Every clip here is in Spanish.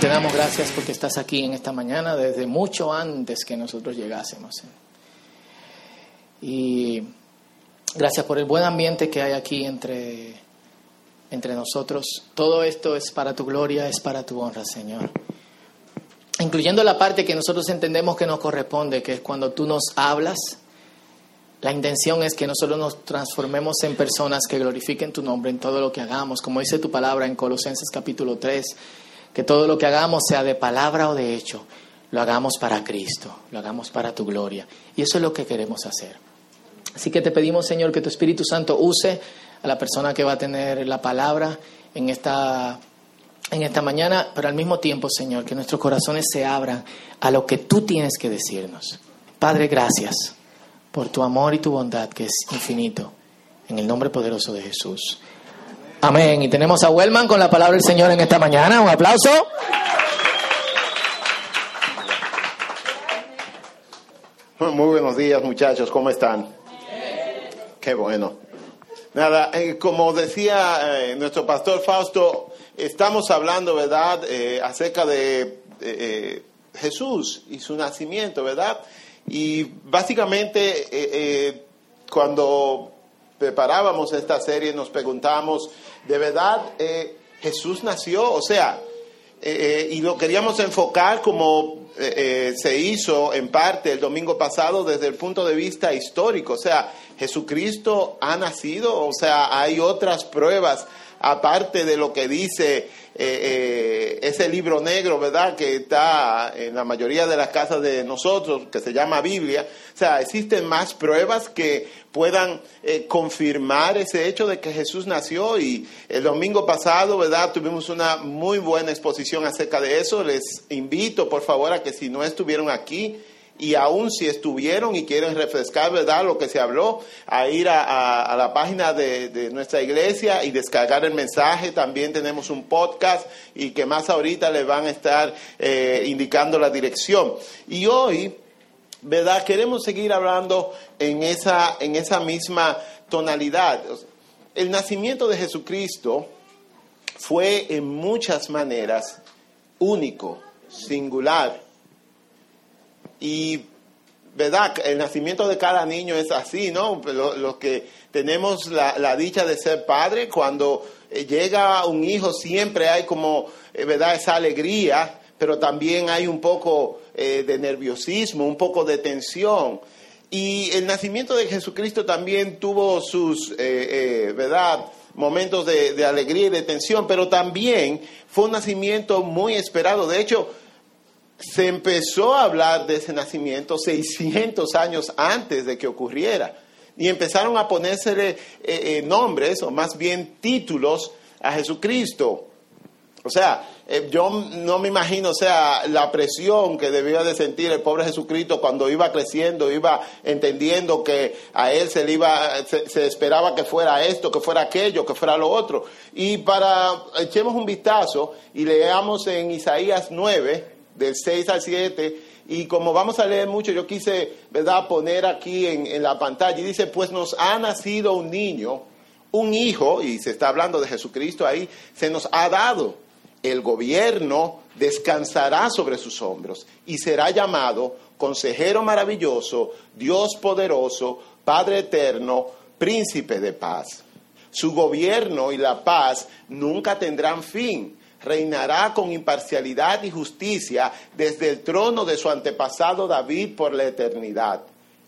Te damos gracias porque estás aquí en esta mañana desde mucho antes que nosotros llegásemos. Y gracias por el buen ambiente que hay aquí entre, entre nosotros. Todo esto es para tu gloria, es para tu honra, Señor. Incluyendo la parte que nosotros entendemos que nos corresponde, que es cuando tú nos hablas. La intención es que nosotros nos transformemos en personas que glorifiquen tu nombre en todo lo que hagamos, como dice tu palabra en Colosenses capítulo 3, que todo lo que hagamos, sea de palabra o de hecho, lo hagamos para Cristo, lo hagamos para tu gloria. Y eso es lo que queremos hacer. Así que te pedimos, Señor, que tu Espíritu Santo use a la persona que va a tener la palabra en esta, en esta mañana, pero al mismo tiempo, Señor, que nuestros corazones se abran a lo que tú tienes que decirnos. Padre, gracias por tu amor y tu bondad, que es infinito. En el nombre poderoso de Jesús. Amén. Y tenemos a Wellman con la palabra del Señor en esta mañana. Un aplauso. Muy buenos días muchachos, ¿cómo están? Qué bueno. Nada, eh, como decía eh, nuestro pastor Fausto, estamos hablando, ¿verdad?, eh, acerca de Jesús y su nacimiento, ¿verdad? Y básicamente cuando preparábamos esta serie nos preguntamos, ¿de verdad Jesús nació? O sea, y lo queríamos enfocar como se hizo en parte el domingo pasado desde el punto de vista histórico, o sea, Jesucristo ha nacido, o sea, hay otras pruebas aparte de lo que dice eh, eh, ese libro negro, ¿verdad? Que está en la mayoría de las casas de nosotros, que se llama Biblia. O sea, existen más pruebas que puedan eh, confirmar ese hecho de que Jesús nació y el domingo pasado, ¿verdad? Tuvimos una muy buena exposición acerca de eso. Les invito, por favor, a que si no estuvieron aquí, y aún si estuvieron y quieren refrescar, ¿verdad?, lo que se habló, a ir a, la página de, nuestra iglesia y descargar el mensaje. También tenemos un podcast y que más ahorita les van a estar eh, indicando la dirección. Y hoy, ¿verdad?, queremos seguir hablando en esa, en esa misma tonalidad. El nacimiento de Jesucristo fue en muchas maneras único, singular y, ¿verdad? El nacimiento de cada niño es así, ¿no? Los que tenemos la, dicha de ser padre, cuando eh, llega un hijo siempre hay como, eh, ¿verdad? Esa alegría, pero también hay un poco eh, de nerviosismo, un poco de tensión. Y el nacimiento de Jesucristo también tuvo sus, ¿verdad? Momentos de alegría y de tensión, pero también fue un nacimiento muy esperado. De hecho, se empezó a hablar de ese nacimiento 600 años antes de que ocurriera. Y empezaron a ponérsele eh, eh, nombres, o más bien títulos, a Jesucristo. O sea, eh, yo no me imagino, sea, la presión que debía de sentir el pobre Jesucristo cuando iba creciendo, iba entendiendo que a él se le iba, se, se, esperaba que fuera esto, que fuera aquello, que fuera lo otro. Y para, echemos un vistazo y leamos en Isaías 9, del 6 al 7. Y como vamos a leer mucho, yo quise, ¿verdad?, poner aquí en, en la pantalla. Y dice, pues nos ha nacido un niño, un hijo, y se está hablando de Jesucristo ahí, se nos ha dado. El gobierno descansará sobre sus hombros y será llamado Consejero maravilloso, Dios poderoso, Padre eterno, Príncipe de paz. Su gobierno y la paz nunca tendrán fin reinará con imparcialidad y justicia desde el trono de su antepasado David por la eternidad.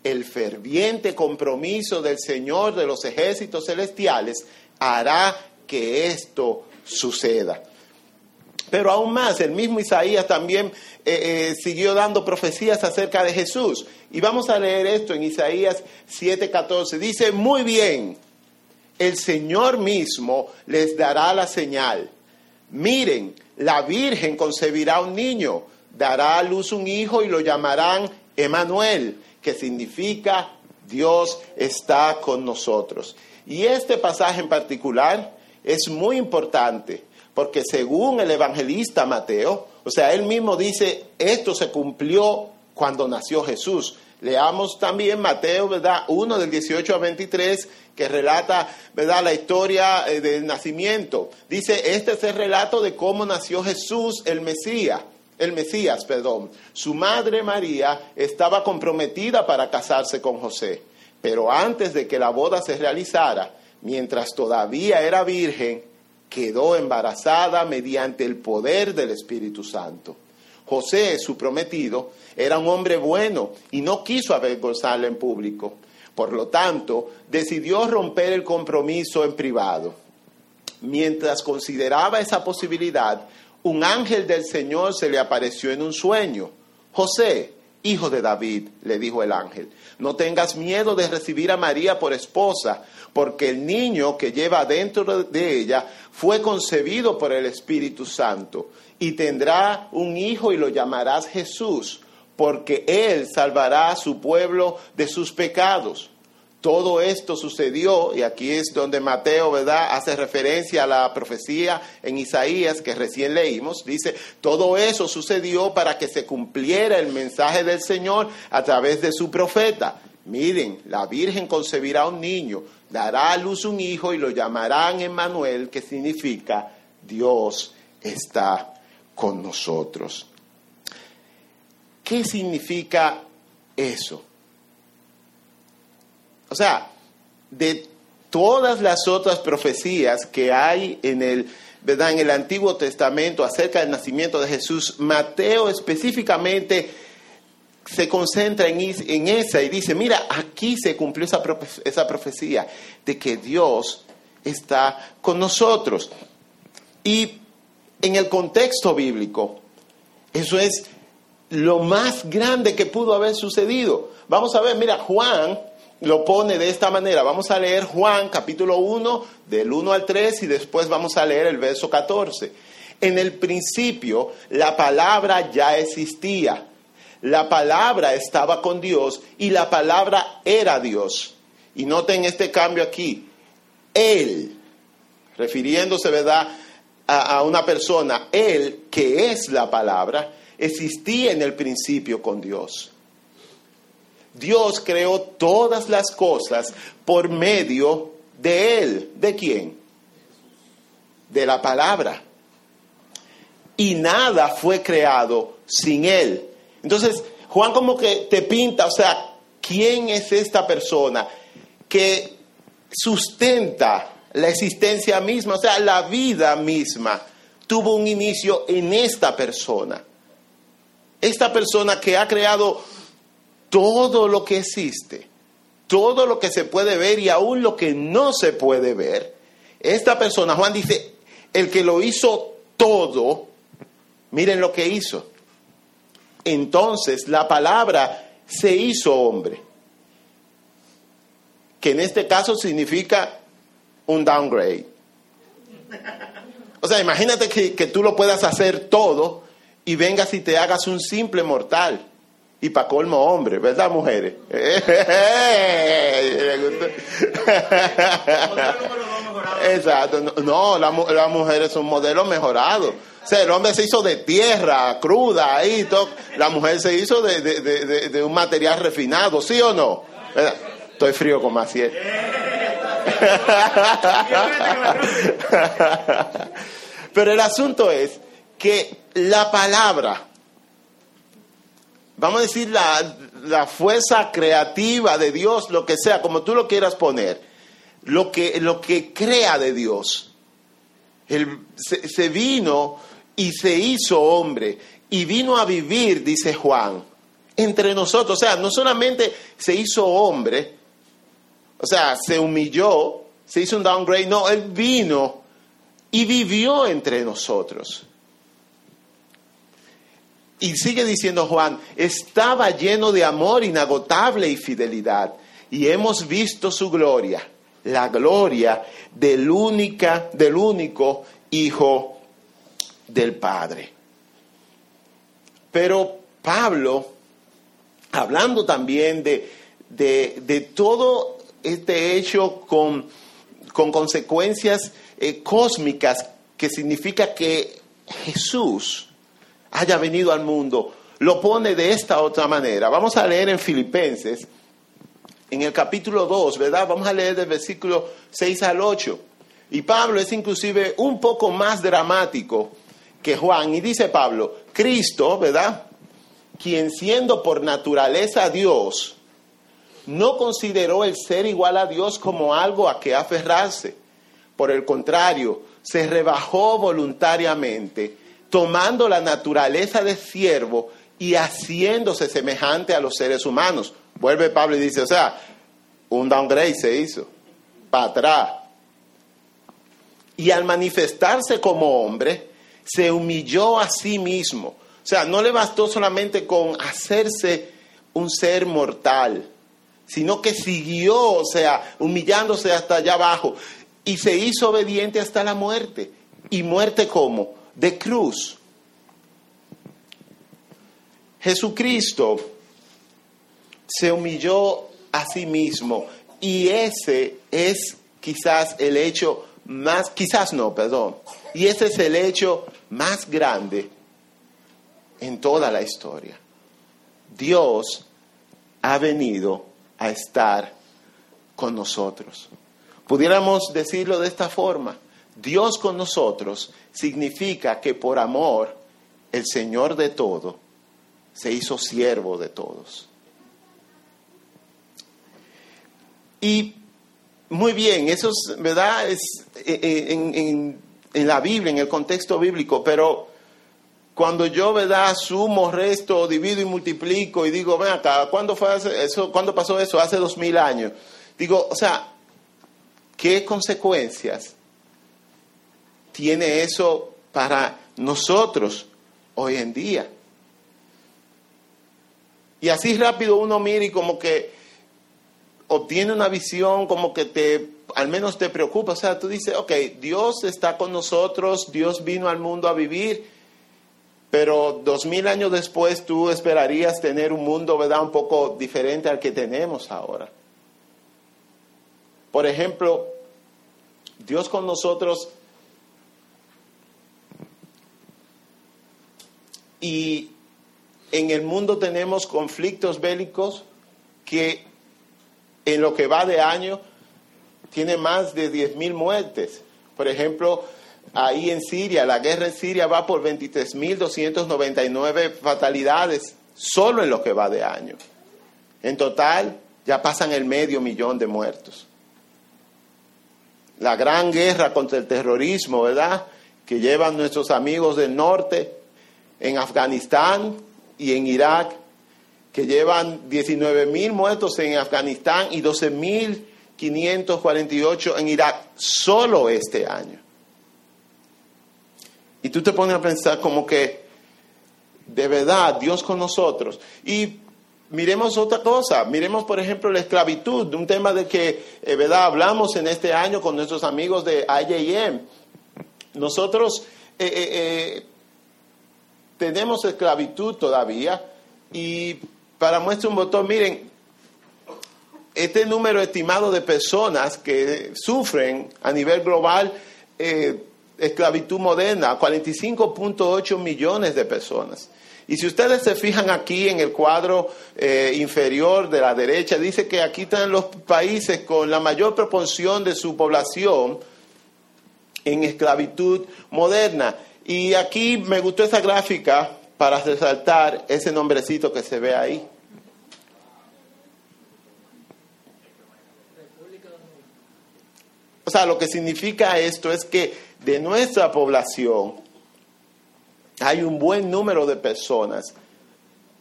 El ferviente compromiso del Señor de los ejércitos celestiales hará que esto suceda. Pero aún más, el mismo Isaías también eh, eh, siguió dando profecías acerca de Jesús. Y vamos a leer esto en Isaías 7:14. Dice, muy bien, el Señor mismo les dará la señal Miren, la Virgen concebirá un niño, dará a luz un hijo y lo llamarán Emanuel, que significa Dios está con nosotros. Y este pasaje en particular es muy importante, porque según el evangelista Mateo, o sea, él mismo dice, esto se cumplió cuando nació Jesús. Leamos también Mateo, ¿verdad? 1 del 18 a 23, que relata, ¿verdad? La historia eh, del nacimiento. Dice, este es el relato de cómo nació Jesús, el Mesías. El Mesías, perdón. Su madre María estaba comprometida para casarse con José, pero antes de que la boda se realizara, mientras todavía era virgen, quedó embarazada mediante el poder del Espíritu Santo. José, su prometido, era un hombre bueno y no quiso avergonzarle en público. Por lo tanto, decidió romper el compromiso en privado. Mientras consideraba esa posibilidad, un ángel del Señor se le apareció en un sueño. José, hijo de David, le dijo el ángel, no tengas miedo de recibir a María por esposa, porque el niño que lleva dentro de ella fue concebido por el Espíritu Santo, y tendrá un hijo y lo llamarás Jesús porque Él salvará a su pueblo de sus pecados. Todo esto sucedió, y aquí es donde Mateo, ¿verdad?, hace referencia a la profecía en Isaías que recién leímos. Dice, todo eso sucedió para que se cumpliera el mensaje del Señor a través de su profeta. Miren, la Virgen concebirá un niño, dará a luz un hijo y lo llamarán Emmanuel, que significa Dios está con nosotros. ¿Qué significa eso? O sea, de todas las otras profecías que hay en el, ¿verdad? en el Antiguo Testamento acerca del nacimiento de Jesús, Mateo específicamente se concentra en, esa y dice, mira, aquí se cumplió esa, esa profecía de que Dios está con nosotros. Y en el contexto bíblico, eso es lo más grande que pudo haber sucedido. Vamos a ver, mira, Juan lo pone de esta manera. Vamos a leer Juan capítulo 1 del 1 al 3 y después vamos a leer el verso 14. En el principio la palabra ya existía. La palabra estaba con Dios y la palabra era Dios. Y noten este cambio aquí. Él, refiriéndose, ¿verdad? A, una persona, Él que es la palabra, existía en el principio con Dios. Dios creó todas las cosas por medio de Él. ¿De quién? De la palabra. Y nada fue creado sin Él. Entonces, Juan como que te pinta, o sea, ¿quién es esta persona que sustenta la existencia misma, o sea, la vida misma? Tuvo un inicio en esta persona esta persona que ha creado todo lo que existe, todo lo que se puede ver y aún lo que no se puede ver, esta persona, Juan dice, el que lo hizo todo, miren lo que hizo. Entonces la palabra se hizo hombre, que en este caso significa un downgrade. O sea, imagínate que, que tú lo puedas hacer todo y vengas y te hagas un simple mortal. Y para colmo hombre, ¿verdad, mujeres? Exacto. No, las mujeres son modelos mejorados. O sea, el hombre se hizo de tierra, cruda, ahí, todo. La mujer se hizo de, de, de, un material refinado, ¿sí o no? Estoy frío como así. Pero el asunto es que la palabra, vamos a decir la, fuerza creativa de Dios, lo que sea, como tú lo quieras poner, lo que, lo que crea de Dios, se, se vino y se hizo hombre y vino a vivir, dice Juan, entre nosotros. O sea, no solamente se hizo hombre, o sea, se humilló, se hizo un downgrade, no, él vino y vivió entre nosotros. Y sigue diciendo Juan, estaba lleno de amor inagotable y fidelidad, y hemos visto su gloria, la gloria del, única, del único Hijo del Padre. Pero Pablo, hablando también de, de, todo este hecho con, con consecuencias eh, cósmicas, que significa que Jesús, haya venido al mundo, lo pone de esta otra manera. Vamos a leer en Filipenses, en el capítulo 2, ¿verdad? Vamos a leer del versículo 6 al 8. Y Pablo es inclusive un poco más dramático que Juan. Y dice Pablo, Cristo, ¿verdad? Quien siendo por naturaleza Dios, no consideró el ser igual a Dios como algo a que aferrarse. Por el contrario, se rebajó voluntariamente, tomando la naturaleza de siervo y haciéndose semejante a los seres humanos. Vuelve Pablo y dice, o sea, un downgrade se hizo, para atrás. Y al manifestarse como hombre, se humilló a sí mismo. O sea, no le bastó solamente con hacerse un ser mortal, sino que siguió, o sea, humillándose hasta allá abajo y se hizo obediente hasta la muerte. ¿Y muerte cómo? De cruz. Jesucristo se humilló a sí mismo y ese es quizás el hecho más, quizás no, perdón, y ese es el hecho más grande en toda la historia. Dios ha venido a estar con nosotros. Pudiéramos decirlo de esta forma, Dios con nosotros significa que por amor el Señor de todo se hizo siervo de todos. Y muy bien, eso es, ¿verdad? Es eh, eh, en, en, la Biblia, en el contexto bíblico, pero cuando yo, ¿verdad? Sumo, resto, divido y multiplico y digo, ven acá, ¿cuándo, fue eso, ¿cuándo pasó eso? Hace dos mil años. Digo, o sea, ¿qué consecuencias tiene eso para nosotros hoy en día? Y así rápido uno mira y como que obtiene una visión como que te, al menos te preocupa. O sea, tú dices, ok, Dios está con nosotros, Dios vino al mundo a vivir, pero dos mil años después tú esperarías tener un mundo, ¿verdad?, un poco diferente al que tenemos ahora. Por ejemplo, Dios con nosotros y en el mundo tenemos conflictos bélicos que en lo que va de año tiene más de 10.000 muertes. Por ejemplo, ahí en Siria, la guerra en Siria va por 23.299 fatalidades solo en lo que va de año. En total ya pasan el medio millón de muertos. La gran guerra contra el terrorismo, ¿verdad? Que llevan nuestros amigos del norte en Afganistán y en Irak que llevan 19 mil muertos en Afganistán y 12 mil 548 en Irak solo este año. Y tú te pones a pensar como que de verdad Dios con nosotros. Y miremos otra cosa, miremos por ejemplo la esclavitud, un tema de que, eh, ¿verdad? Hablamos en este año con nuestros amigos de IJM. Nosotros eh, eh, tenemos esclavitud todavía y para muestra un botón, miren, este número estimado de personas que sufren a nivel global eh, esclavitud moderna, 45.8 millones de personas. Y si ustedes se fijan aquí en el cuadro eh, inferior de la derecha, dice que aquí están los países con la mayor proporción de su población en esclavitud moderna. Y aquí me gustó esa gráfica para resaltar ese nombrecito que se ve ahí. O sea, lo que significa esto es que de nuestra población hay un buen número de personas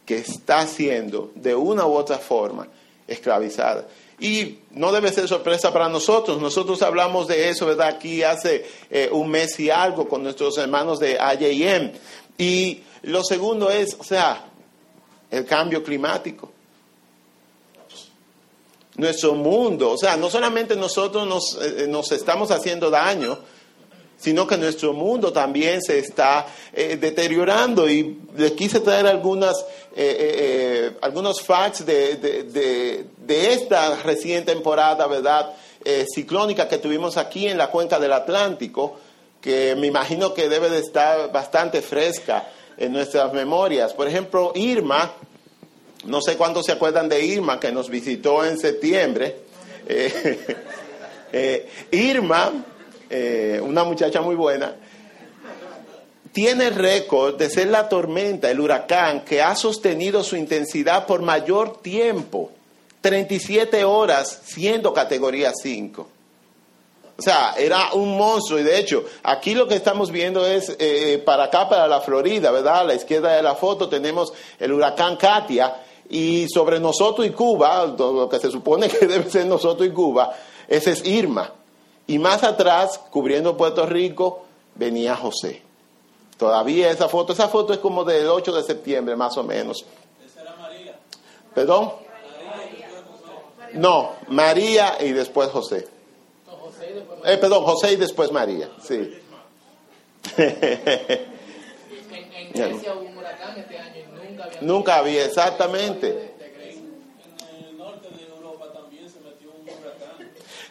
que está siendo de una u otra forma esclavizada. Y no debe ser sorpresa para nosotros. Nosotros hablamos de eso, ¿verdad? Aquí hace eh, un mes y algo con nuestros hermanos de AJM. Y lo segundo es, o sea, el cambio climático. Nuestro mundo, o sea, no solamente nosotros nos, eh, nos estamos haciendo daño, sino que nuestro mundo también se está eh, deteriorando. Y les quise traer algunas, eh, algunos facts de, de, de, esta reciente temporada, ¿verdad? ciclónica que tuvimos aquí en la cuenca del Atlántico, que me imagino que debe de estar bastante fresca en nuestras memorias. Por ejemplo, Irma, no sé cuántos se acuerdan de Irma que nos visitó en septiembre. Eh, eh, Irma, eh, una muchacha muy buena, tiene récord de ser la tormenta, el huracán, que ha sostenido su intensidad por mayor tiempo, 37 horas siendo categoría 5. O sea, era un monstruo y de hecho, aquí lo que estamos viendo es eh, para acá, para la Florida, ¿verdad? A la izquierda de la foto tenemos el huracán Katia y sobre nosotros y Cuba, lo que se supone que debe ser nosotros y Cuba, ese es Irma. Y más atrás, cubriendo Puerto Rico, venía José. Todavía esa foto, esa foto es como del 8 de septiembre más o menos. Esa era María. ¿Perdón? No, María y después José. Eh, perdón, José y después María, sí. en, Grecia hubo un huracán este año y nunca había... Nunca había, exactamente.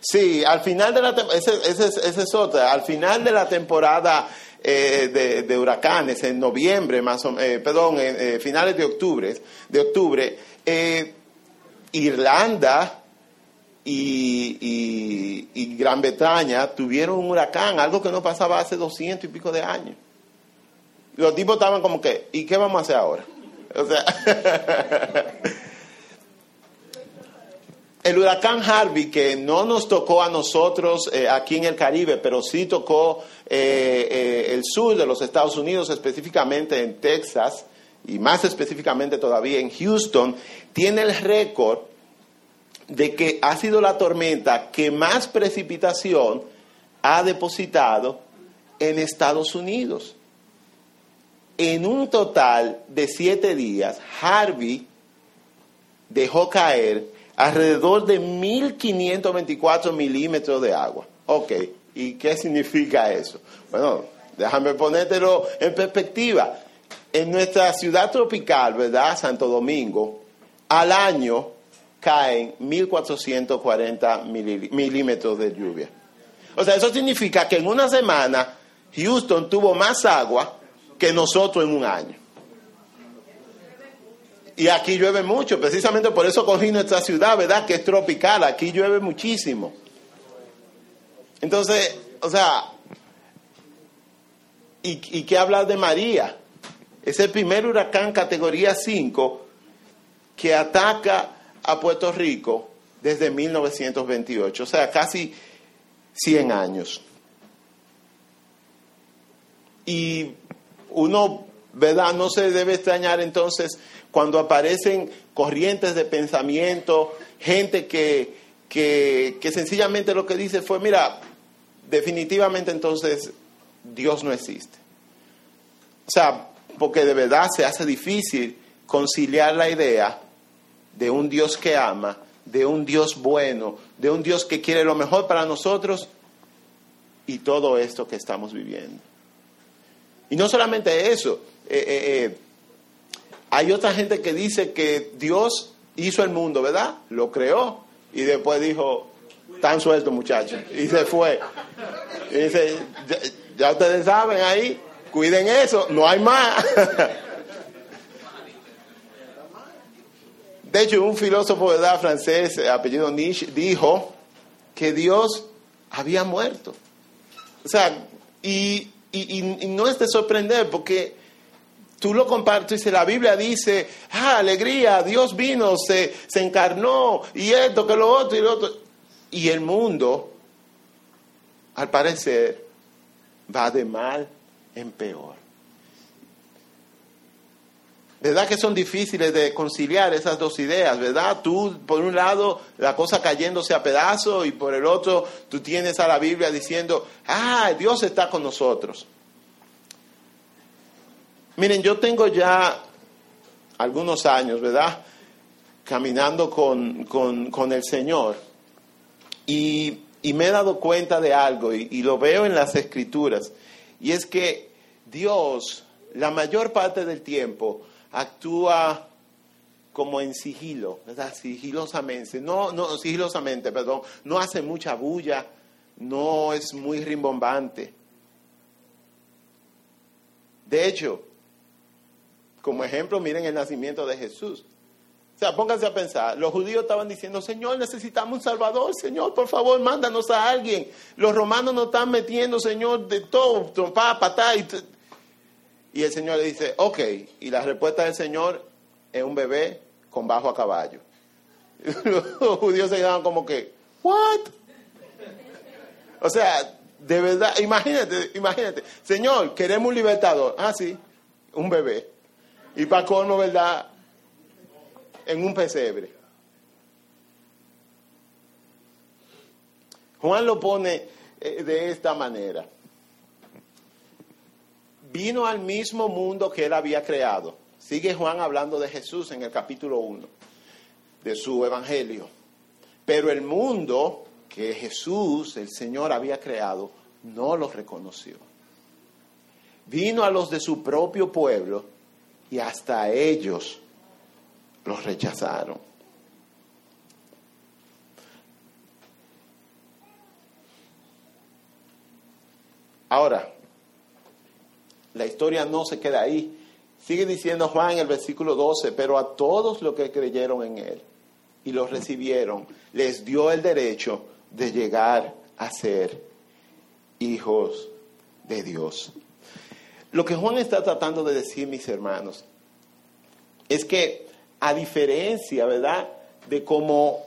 Sí, al final de la esa es otra, al final de la temporada eh, de, huracanes, en noviembre más o eh, perdón, eh, finales de octubre, de octubre, Irlanda y, y, Gran Bretaña tuvieron un huracán, algo que no pasaba hace doscientos y pico de años. Los tipos estaban como que, ¿y qué vamos a hacer ahora? O sea, el huracán Harvey, que no nos tocó a nosotros eh, aquí en el Caribe, pero sí tocó eh, eh, el sur de los Estados Unidos, específicamente en Texas, y más específicamente todavía en Houston, tiene el récord de que ha sido la tormenta que más precipitación ha depositado en Estados Unidos. En un total de siete días, Harvey dejó caer alrededor de 1.524 milímetros de agua. Ok, ¿y qué significa eso? Bueno, déjame ponértelo en perspectiva. En nuestra ciudad tropical, ¿verdad? Santo Domingo, al año caen 1.440 milímetros de lluvia. O sea, eso significa que en una semana Houston tuvo más agua que nosotros en un año. Y aquí llueve mucho, precisamente por eso cogí nuestra ciudad, ¿verdad? Que es tropical, aquí llueve muchísimo. Entonces, o sea, ¿y, y qué hablar de María? Es el primer huracán categoría 5 que ataca a Puerto Rico desde 1928, o sea, casi 100 años. Y uno, ¿verdad? No se debe extrañar entonces cuando aparecen corrientes de pensamiento, gente que, que, sencillamente lo que dice fue, mira, definitivamente entonces Dios no existe. O sea, porque de verdad se hace difícil conciliar la idea de un Dios que ama, de un Dios bueno, de un Dios que quiere lo mejor para nosotros y todo esto que estamos viviendo. Y no solamente eso, eh, eh, eh, hay otra gente que dice que Dios hizo el mundo, ¿verdad? Lo creó y después dijo, tan suelto muchachos, y se fue. Y dice, ya ustedes saben ahí, cuiden eso, no hay más. De hecho, un filósofo de edad francés, eh, apellido Nietzsche, dijo que Dios había muerto. O sea, y, no es de sorprender porque tú lo compartes y la Biblia dice, ah, alegría, Dios vino, se, se encarnó, y esto, que lo otro, y lo otro. Y el mundo, al parecer, va de mal en peor. ¿Verdad que son difíciles de conciliar esas dos ideas, verdad? Tú, por un lado, la cosa cayéndose a pedazos y por el otro, tú tienes a la Biblia diciendo, ah, Dios está con nosotros. Miren, yo tengo ya algunos años, ¿verdad? Caminando con, con, el Señor y, y, me he dado cuenta de algo y lo veo en las escrituras y es que Dios, la mayor parte del tiempo, actúa como en sigilo, ¿verdad? Sigilosamente, no, no, sigilosamente, perdón, no hace mucha bulla, no es muy rimbombante. De hecho, como ejemplo, miren el nacimiento de Jesús. O sea, pónganse a pensar, los judíos estaban diciendo, Señor, necesitamos un Salvador, Señor, por favor, mándanos a alguien. Los romanos nos están metiendo, Señor, de todo, trompada, patada. Y, el Señor le dice, ok, y la respuesta del Señor es un bebé con bajo a caballo. Los judíos se quedaban como que, ¿what? O sea, de verdad, imagínate, imagínate, Señor, queremos un libertador. Ah, sí, un bebé. Y para colmo, ¿verdad? en un pesebre. Juan lo pone eh, de esta manera. Vino al mismo mundo que él había creado. Sigue Juan hablando de Jesús en el capítulo 1 de su evangelio. Pero el mundo que Jesús, el Señor, había creado, no lo reconoció. Vino a los de su propio pueblo y hasta ellos los rechazaron. Ahora, la historia no se queda ahí. Sigue diciendo Juan en el versículo 12, pero a todos los que creyeron en Él y los recibieron, les dio el derecho de llegar a ser hijos de Dios. Lo que Juan está tratando de decir, mis hermanos, es que a diferencia, ¿verdad?, de cómo,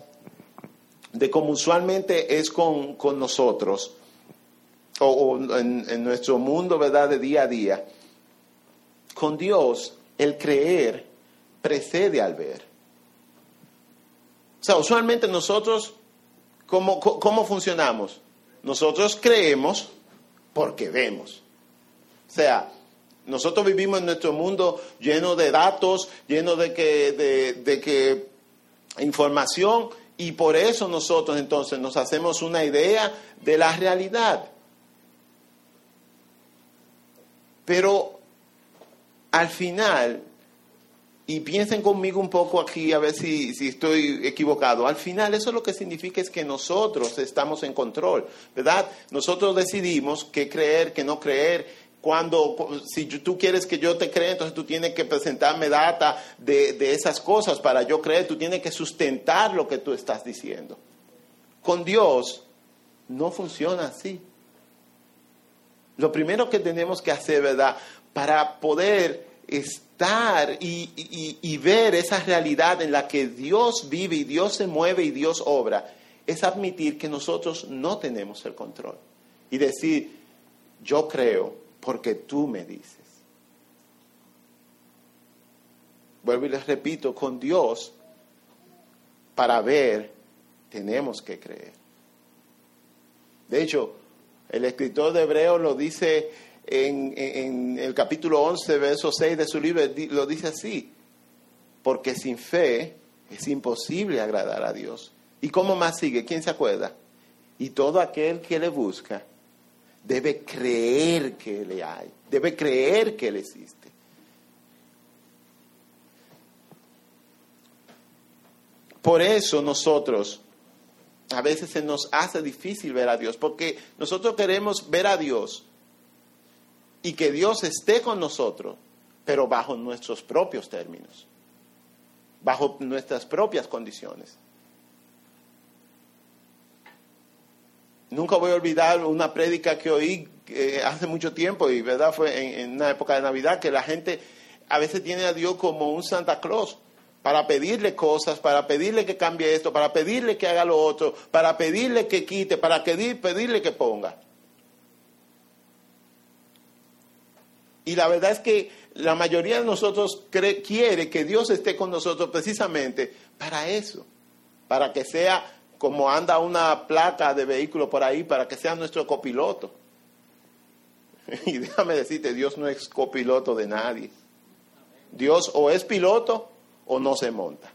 de cómo usualmente es con, nosotros, o, en, nuestro mundo, ¿verdad?, de día a día, con Dios el creer precede al ver. O sea, usualmente nosotros, ¿cómo, cómo funcionamos? Nosotros creemos porque vemos. O sea, nosotros vivimos en nuestro mundo lleno de datos, lleno de que, de, que información, y por eso nosotros entonces nos hacemos una idea de la realidad. Pero al final, y piensen conmigo un poco aquí a ver si, si, estoy equivocado, al final eso lo que significa es que nosotros estamos en control, ¿verdad? Nosotros decidimos qué creer, qué no creer, cuando, si tú quieres que yo te crea, entonces tú tienes que presentarme data de, esas cosas para yo creer, tú tienes que sustentar lo que tú estás diciendo. Con Dios no funciona así. Lo primero que tenemos que hacer, ¿verdad? Para poder estar y, y, y, ver esa realidad en la que Dios vive y Dios se mueve y Dios obra, es admitir que nosotros no tenemos el control. Y decir, yo creo porque tú me dices. Vuelvo y les repito, con Dios, para ver, tenemos que creer. De hecho, el escritor de Hebreo lo dice en, el capítulo 11, verso 6 de su libro, lo dice así, porque sin fe es imposible agradar a Dios. ¿Y cómo más sigue? ¿Quién se acuerda? Y todo aquel que le busca, debe creer que le hay, debe creer que Él existe. Por eso nosotros a veces se nos hace difícil ver a Dios, porque nosotros queremos ver a Dios y que Dios esté con nosotros, pero bajo nuestros propios términos, bajo nuestras propias condiciones. Nunca voy a olvidar una prédica que oí eh, hace mucho tiempo, y verdad fue en, una época de Navidad, que la gente a veces tiene a Dios como un Santa Claus para pedirle cosas, para pedirle que cambie esto, para pedirle que haga lo otro, para pedirle que quite, para pedirle que ponga. Y la verdad es que la mayoría de nosotros quiere que Dios esté con nosotros precisamente para eso, para que sea como anda una placa de vehículo por ahí para que sea nuestro copiloto. Y déjame decirte, Dios no es copiloto de nadie. Dios o es piloto o no se monta.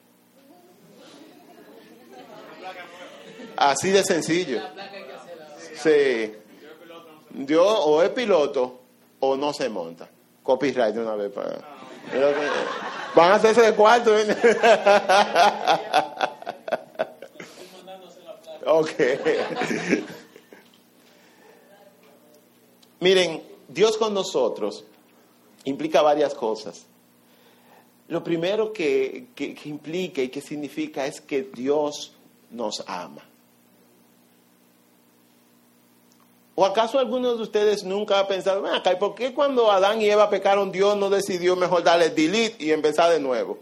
Así de sencillo. Sí. Dios o es piloto o no se monta. Copyright de una vez para... Van a hacerse de cuarto. ¿eh? Miren, Dios con nosotros implica varias cosas. lo primero que, que, implica y que significa es que Dios nos ama. ¿O acaso algunos de ustedes nunca ha pensado, acá, ¿por qué cuando Adán y Eva pecaron Dios no decidió mejor darle delete y empezar de nuevo?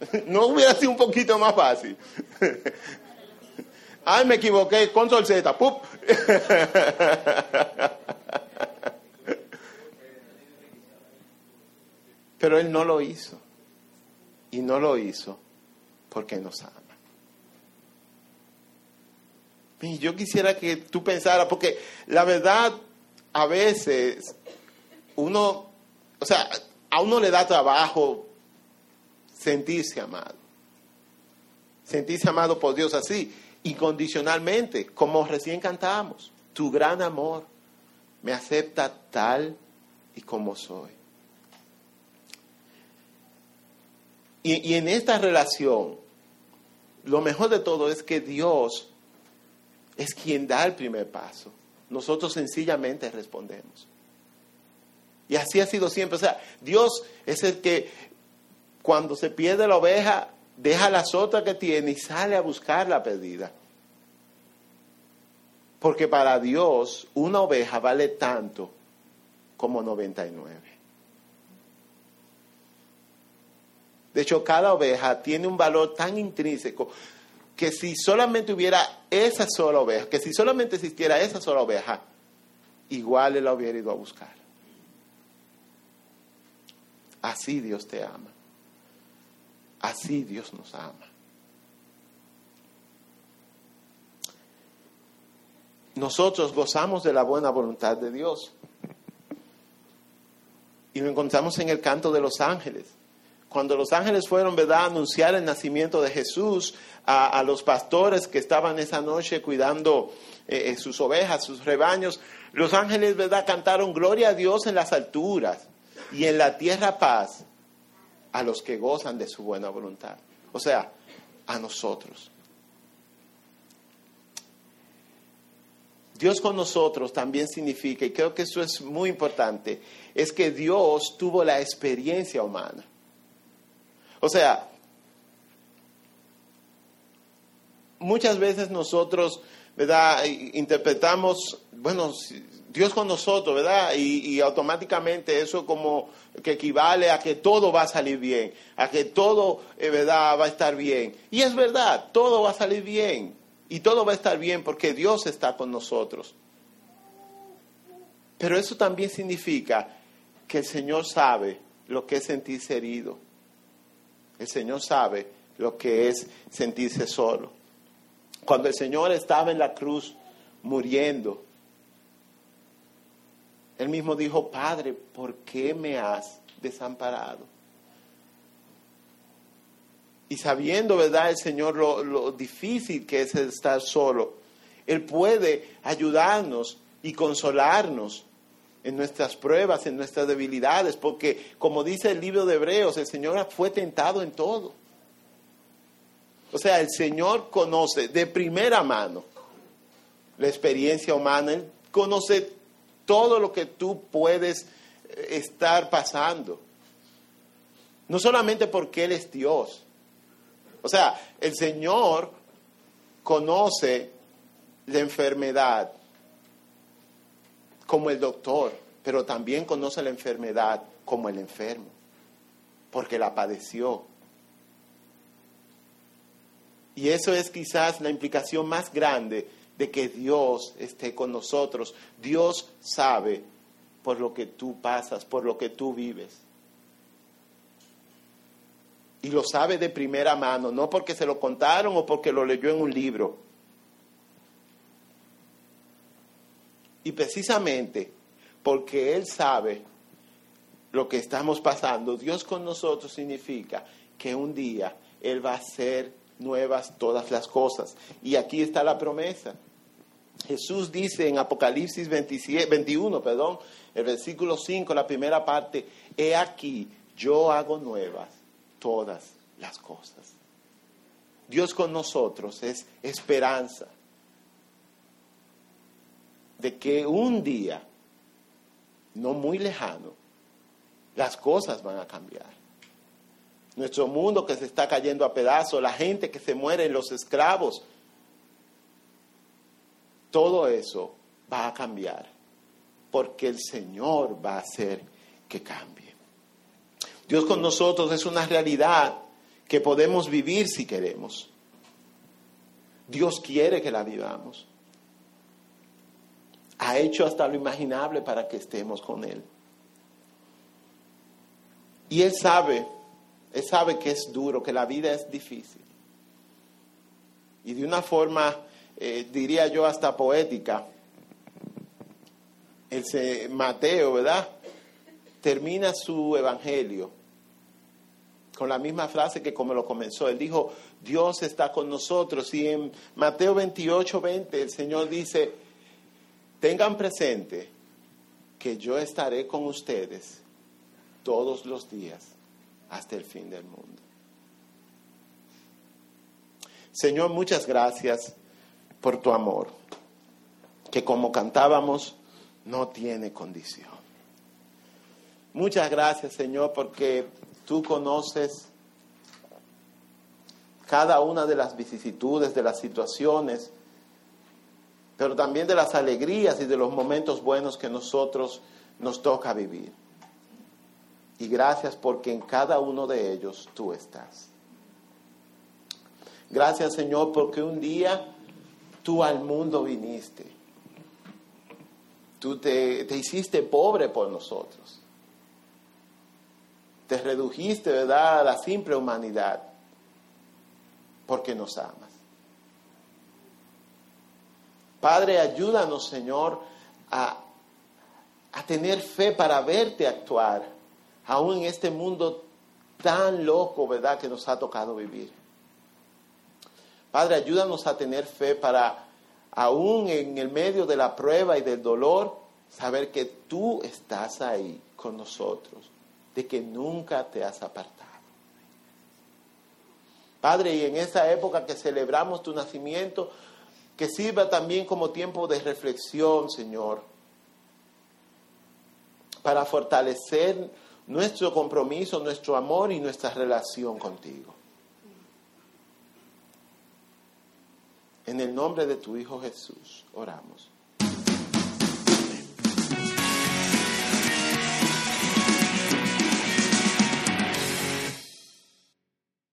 ¿No hubiera sido un poquito más fácil? Ay, me equivoqué, control Z, ¡pup! Pero él no lo hizo. Y no lo hizo porque nos ama. Y yo quisiera que tú pensaras, porque la verdad, a veces, uno, o sea, a uno le da trabajo sentirse amado. Sentirse amado por Dios así, incondicionalmente, como recién cantamos. Tu gran amor me acepta tal y como soy. Y, y en esta relación, lo mejor de todo es que Dios es quien da el primer paso. Nosotros sencillamente respondemos. Y así ha sido siempre. O sea, Dios es el que cuando se pierde la oveja, deja la sota que tiene y sale a buscar la perdida. Porque para Dios una oveja vale tanto como 99. De hecho, cada oveja tiene un valor tan intrínseco que si solamente hubiera esa sola oveja, que si solamente existiera esa sola oveja, igual él la hubiera ido a buscar. Así Dios te ama. Así Dios nos ama. Nosotros gozamos de la buena voluntad de Dios. Y lo encontramos en el canto de los ángeles cuando los ángeles fueron, ¿verdad?, a anunciar el nacimiento de Jesús a, los pastores que estaban esa noche cuidando eh, eh, sus ovejas, sus rebaños, los ángeles, ¿verdad?, cantaron gloria a Dios en las alturas y en la tierra paz a los que gozan de su buena voluntad. O sea, a nosotros. Dios con nosotros también significa, y creo que eso es muy importante, es que Dios tuvo la experiencia humana. O sea, muchas veces nosotros, ¿verdad? Interpretamos, bueno, Dios con nosotros, ¿verdad? Y, automáticamente eso como que equivale a que todo va a salir bien, a que todo, eh, ¿verdad? Va a estar bien. Y es verdad, todo va a salir bien. Y todo va a estar bien porque Dios está con nosotros. Pero eso también significa que el Señor sabe lo que es sentirse herido. El Señor sabe lo que es sentirse solo. Cuando el Señor estaba en la cruz muriendo, Él mismo dijo, Padre, ¿por qué me has desamparado? Y sabiendo, ¿verdad?, el Señor lo, difícil que es estar solo, Él puede ayudarnos y consolarnos en nuestras pruebas, en nuestras debilidades, porque como dice el libro de Hebreos, el Señor fue tentado en todo. O sea, el Señor conoce de primera mano la experiencia humana, Él conoce todo lo que tú puedes eh, estar pasando. No solamente porque Él es Dios. O sea, el Señor conoce la enfermedad, como el doctor, pero también conoce la enfermedad como el enfermo, porque la padeció. Y eso es quizás la implicación más grande de que Dios esté con nosotros. Dios sabe por lo que tú pasas, por lo que tú vives. Y lo sabe de primera mano, no porque se lo contaron o porque lo leyó en un libro Y precisamente porque Él sabe lo que estamos pasando, Dios con nosotros significa que un día Él va a hacer nuevas todas las cosas. Y aquí está la promesa. Jesús dice en Apocalipsis 27, 21, perdón, el versículo 5, la primera parte, he aquí, yo hago nuevas todas las cosas. Dios con nosotros es esperanza, de que un día, no muy lejano, las cosas van a cambiar. nuestro mundo que se está cayendo a pedazos, la gente que se muere, los esclavos. Todo eso va a cambiar porque el Señor va a hacer que cambie. Dios con nosotros es una realidad que podemos vivir si queremos. Dios quiere que la vivamos. Ha hecho hasta lo imaginable para que estemos con Él. Y Él sabe, Él sabe que es duro, que la vida es difícil. Y de una forma, eh, diría yo, hasta poética, el Mateo, ¿verdad? Termina su evangelio con la misma frase que como lo comenzó. Él dijo, Dios está con nosotros. Y en Mateo 28, 20 el Señor dice, tengan presente que yo estaré con ustedes todos los días hasta el fin del mundo. Señor, muchas gracias por tu amor, que como cantábamos, no tiene condición. Muchas gracias, Señor, porque tú conoces cada una de las vicisitudes, de las situaciones, pero también de las alegrías y de los momentos buenos que nosotros nos toca vivir. Y gracias porque en cada uno de ellos tú estás. Gracias Señor porque un día tú al mundo viniste. Tú te, te hiciste pobre por nosotros. Te redujiste, ¿verdad?, a la simple humanidad porque nos amas. Padre, ayúdanos, Señor, a, a tener fe para verte actuar, aún en este mundo tan loco, ¿verdad?, que nos ha tocado vivir. Padre, ayúdanos a tener fe para, aún en el medio de la prueba y del dolor, saber que tú estás ahí con nosotros, de que nunca te has apartado. Padre, y en esa época que celebramos tu nacimiento, que sirva también como tiempo de reflexión, Señor, para fortalecer nuestro compromiso, nuestro amor y nuestra relación contigo. En el nombre de tu Hijo Jesús, oramos.